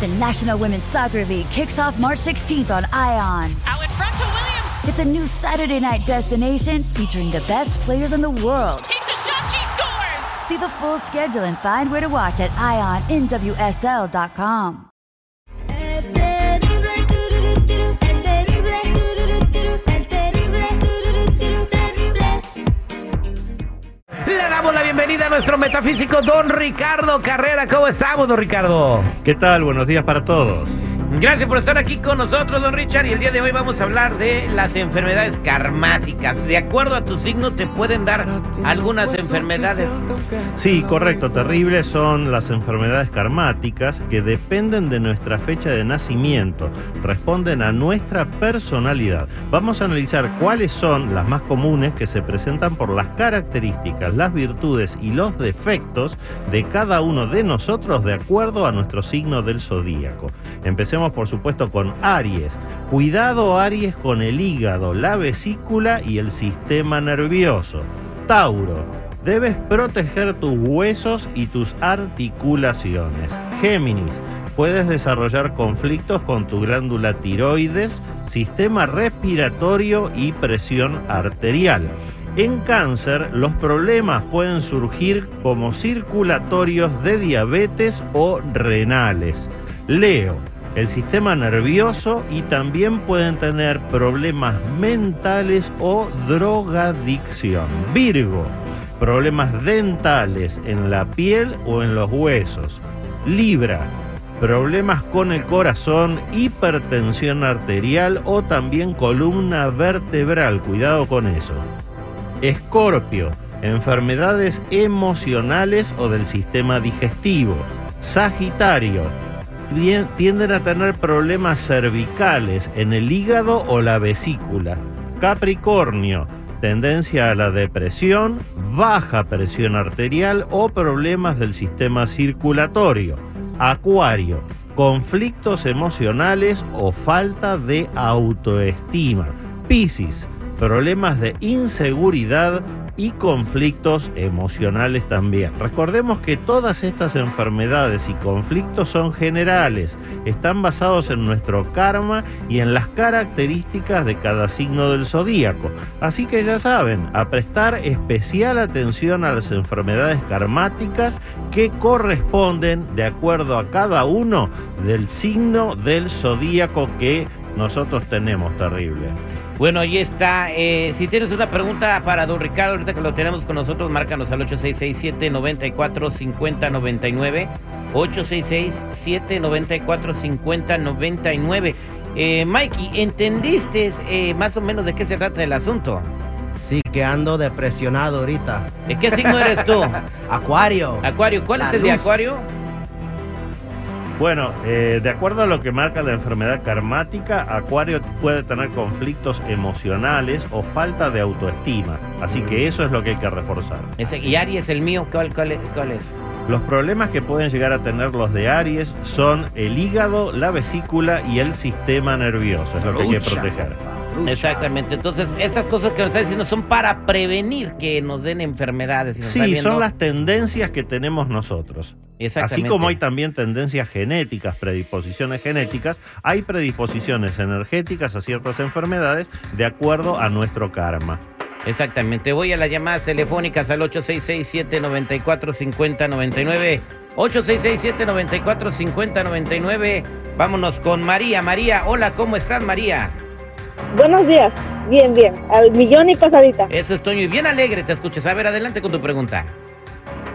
The National Women's Soccer League kicks off March 16th on ION. Out in front to Williams. It's a new Saturday night destination featuring the best players in the world. Takes a shot, she scores. See the full schedule and find where to watch at IONNWSL.com. damos la bienvenida a nuestro metafísico Don Ricardo Carrera. ¿Cómo estamos, Don Ricardo? ¿Qué tal? Buenos días para todos. Gracias por estar aquí con nosotros, Don Richard. Y el día de hoy vamos a hablar de las enfermedades karmáticas. De acuerdo a tu signo, te pueden dar algunas enfermedades. Sí, correcto. Terribles son las enfermedades karmáticas que dependen de nuestra fecha de nacimiento. Responden a nuestra personalidad. Vamos a analizar cuáles son las más comunes que se presentan por las características, las virtudes y los defectos de cada uno de nosotros de acuerdo a nuestro signo del zodíaco. Empecemos por supuesto con Aries. Cuidado Aries con el hígado, la vesícula y el sistema nervioso. Tauro. Debes proteger tus huesos y tus articulaciones. Géminis. Puedes desarrollar conflictos con tu glándula tiroides, sistema respiratorio y presión arterial. En cáncer, los problemas pueden surgir como circulatorios de diabetes o renales. Leo, el sistema nervioso y también pueden tener problemas mentales o drogadicción. Virgo, problemas dentales en la piel o en los huesos. Libra, problemas con el corazón, hipertensión arterial o también columna vertebral. Cuidado con eso. Escorpio, enfermedades emocionales o del sistema digestivo. Sagitario, tienden a tener problemas cervicales en el hígado o la vesícula. Capricornio, tendencia a la depresión, baja presión arterial o problemas del sistema circulatorio. Acuario, conflictos emocionales o falta de autoestima. Piscis, problemas de inseguridad y conflictos emocionales también. Recordemos que todas estas enfermedades y conflictos son generales, están basados en nuestro karma y en las características de cada signo del zodíaco. Así que ya saben, a prestar especial atención a las enfermedades karmáticas que corresponden de acuerdo a cada uno del signo del zodíaco que nosotros tenemos terrible. Bueno, ahí está. Eh, si tienes una pregunta para don Ricardo, ahorita que lo tenemos con nosotros, márcanos al 8667-945099. 866-794-5099. Eh, Mikey, ¿entendiste eh, más o menos de qué se trata el asunto? Sí, que ando depresionado ahorita. ¿De qué signo eres tú? Acuario. Acuario, ¿cuál La es el de luz. Acuario? Bueno, eh, de acuerdo a lo que marca la enfermedad karmática, Acuario puede tener conflictos emocionales o falta de autoestima. Así que eso es lo que hay que reforzar. Ese, y Aries, el mío, ¿cuál, cuál es? cuál es? Los problemas que pueden llegar a tener los de Aries son el hígado, la vesícula y el sistema nervioso. Es lo que hay que proteger. Lucha. Exactamente. Entonces, estas cosas que nos está diciendo son para prevenir que nos den enfermedades. nos Sí, viendo- son las tendencias que tenemos nosotros. Así como hay también tendencias genéticas, predisposiciones genéticas, hay predisposiciones energéticas a ciertas enfermedades de acuerdo a nuestro karma. Exactamente. Voy a las llamadas telefónicas al 866-794-5099. 866-794-5099. Vámonos con María. María, hola, ¿cómo estás, María? Buenos días. Bien, bien. Al millón y pasadita. Eso es Toño y bien alegre, te escuchas. A ver, adelante con tu pregunta.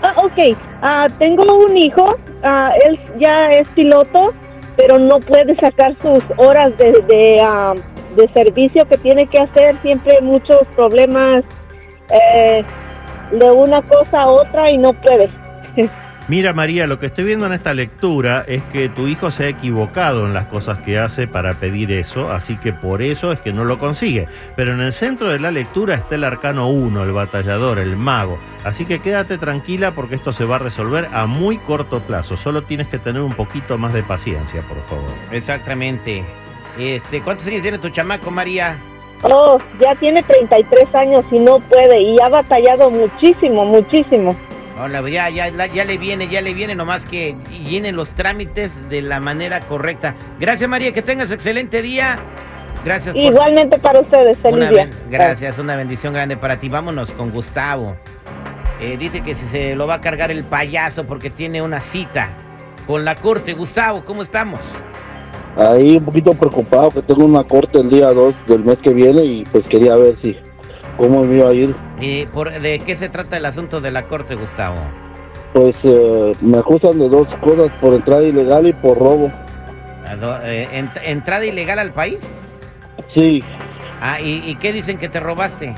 Ah, ok. Ah, tengo un hijo. Ah, él ya es piloto, pero no puede sacar sus horas de, de, ah, de servicio que tiene que hacer. Siempre muchos problemas eh, de una cosa a otra y no puede. Mira María, lo que estoy viendo en esta lectura es que tu hijo se ha equivocado en las cosas que hace para pedir eso, así que por eso es que no lo consigue. Pero en el centro de la lectura está el arcano 1, el batallador, el mago. Así que quédate tranquila porque esto se va a resolver a muy corto plazo. Solo tienes que tener un poquito más de paciencia, por favor. Exactamente. Este, ¿Cuántos años tiene tu chamaco, María? Oh, ya tiene 33 años y no puede. Y ha batallado muchísimo, muchísimo. Hola, ya, ya, ya le viene, ya le viene, nomás que llene los trámites de la manera correcta. Gracias, María, que tengas excelente día. Gracias por Igualmente para ustedes. Feliz una día. gracias, una bendición grande para ti. Vámonos con Gustavo. Eh, dice que si se lo va a cargar el payaso porque tiene una cita con la corte. Gustavo, ¿cómo estamos? Ahí un poquito preocupado que tengo una corte el día 2 del mes que viene y pues quería ver si cómo me iba a ir. Eh, por, ¿De qué se trata el asunto de la corte, Gustavo? Pues eh, me acusan de dos cosas, por entrada ilegal y por robo. Eh, ent- ¿Entrada ilegal al país? Sí, Ah, ¿y, y qué dicen que te robaste?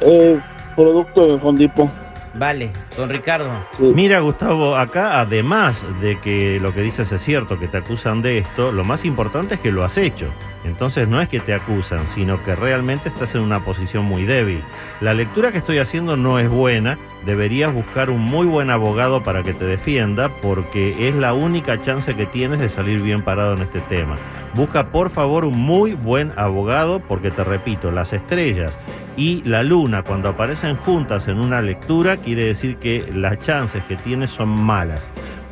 eh, producto de Fondipo. Vale, don Ricardo. Sí. Mira Gustavo, acá además de que lo que dices es cierto, que te acusan de esto, lo más importante es que lo has hecho. Entonces no es que te acusan, sino que realmente estás en una posición muy débil. La lectura que estoy haciendo no es buena, deberías buscar un muy buen abogado para que te defienda porque es la única chance que tienes de salir bien parado en este tema. Busca por favor un muy buen abogado porque te repito, las estrellas y la luna cuando aparecen juntas en una lectura quiere decir que las chances que tienes son malas.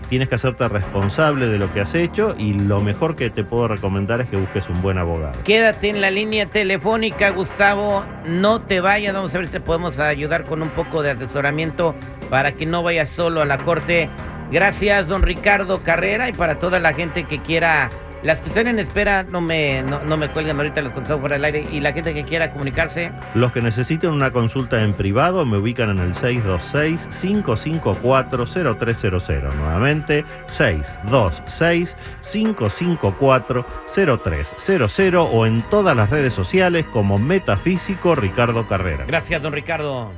Tienes que hacerte responsable de lo que has hecho y lo mejor que te puedo recomendar es que busques un buen abogado. Quédate en la línea telefónica, Gustavo. No te vayas. Vamos a ver si te podemos ayudar con un poco de asesoramiento para que no vayas solo a la corte. Gracias, don Ricardo Carrera, y para toda la gente que quiera. Las que estén en espera, no me, no, no me cuelguen ahorita los contestamos fuera del aire. Y la gente que quiera comunicarse, Los que necesiten una consulta en privado me ubican en el 626-554-0300. Nuevamente, 626-554-0300 o en todas las redes sociales como Metafísico Ricardo Carrera. gracias, don Ricardo.